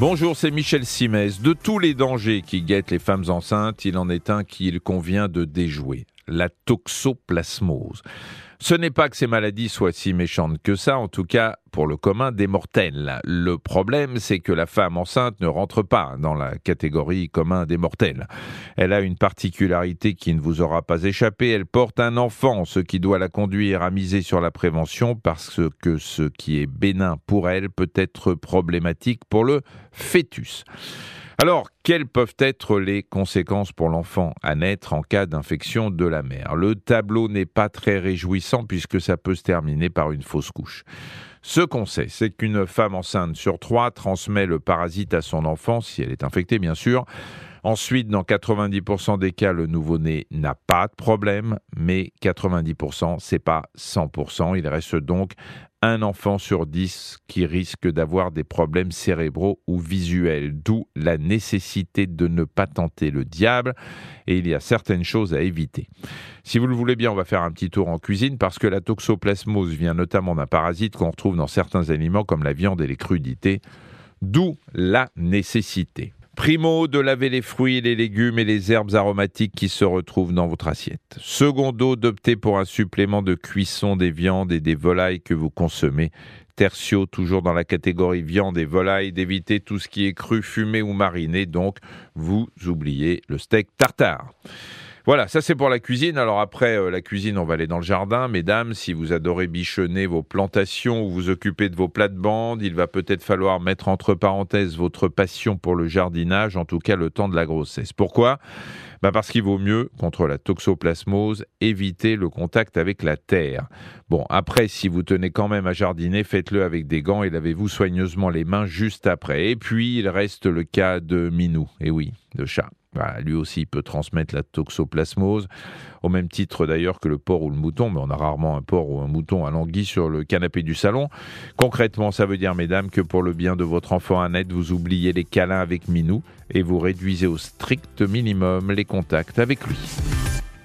Bonjour, c'est Michel Simès. De tous les dangers qui guettent les femmes enceintes, il en est un qu'il convient de déjouer la toxoplasmose. Ce n'est pas que ces maladies soient si méchantes que ça, en tout cas pour le commun des mortels. Le problème, c'est que la femme enceinte ne rentre pas dans la catégorie commun des mortels. Elle a une particularité qui ne vous aura pas échappé, elle porte un enfant, ce qui doit la conduire à miser sur la prévention parce que ce qui est bénin pour elle peut être problématique pour le fœtus. Alors, quelles peuvent être les conséquences pour l'enfant à naître en cas d'infection de la mère? Le tableau n'est pas très réjouissant puisque ça peut se terminer par une fausse couche. Ce qu'on sait, c'est qu'une femme enceinte sur trois transmet le parasite à son enfant, si elle est infectée bien sûr. Ensuite, dans 90% des cas, le nouveau-né n'a pas de problème, mais 90%, c'est pas 100%. Il reste donc un enfant sur dix qui risque d'avoir des problèmes cérébraux ou visuels, d'où la nécessité de ne pas tenter le diable, et il y a certaines choses à éviter. Si vous le voulez bien, on va faire un petit tour en cuisine, parce que la toxoplasmose vient notamment d'un parasite qu'on retrouve dans certains aliments comme la viande et les crudités, d'où la nécessité. Primo, de laver les fruits, les légumes et les herbes aromatiques qui se retrouvent dans votre assiette. Secondo, d'opter pour un supplément de cuisson des viandes et des volailles que vous consommez. Tertio, toujours dans la catégorie viande et volaille, d'éviter tout ce qui est cru, fumé ou mariné. Donc, vous oubliez le steak tartare. Voilà, ça c'est pour la cuisine. Alors après euh, la cuisine, on va aller dans le jardin. Mesdames, si vous adorez bichonner vos plantations ou vous occuper de vos plates-bandes, il va peut-être falloir mettre entre parenthèses votre passion pour le jardinage, en tout cas le temps de la grossesse. Pourquoi? Bah Parce qu'il vaut mieux, contre la toxoplasmose, éviter le contact avec la terre. Bon, après, si vous tenez quand même à jardiner, faites-le avec des gants et lavez-vous soigneusement les mains juste après. Et puis, il reste le cas de Minou, et oui, de chat. Bah, lui aussi peut transmettre la toxoplasmose, au même titre d'ailleurs que le porc ou le mouton, mais on a rarement un porc ou un mouton à languille sur le canapé du salon. Concrètement, ça veut dire, mesdames, que pour le bien de votre enfant naître, vous oubliez les câlins avec Minou et vous réduisez au strict minimum les contacts avec lui.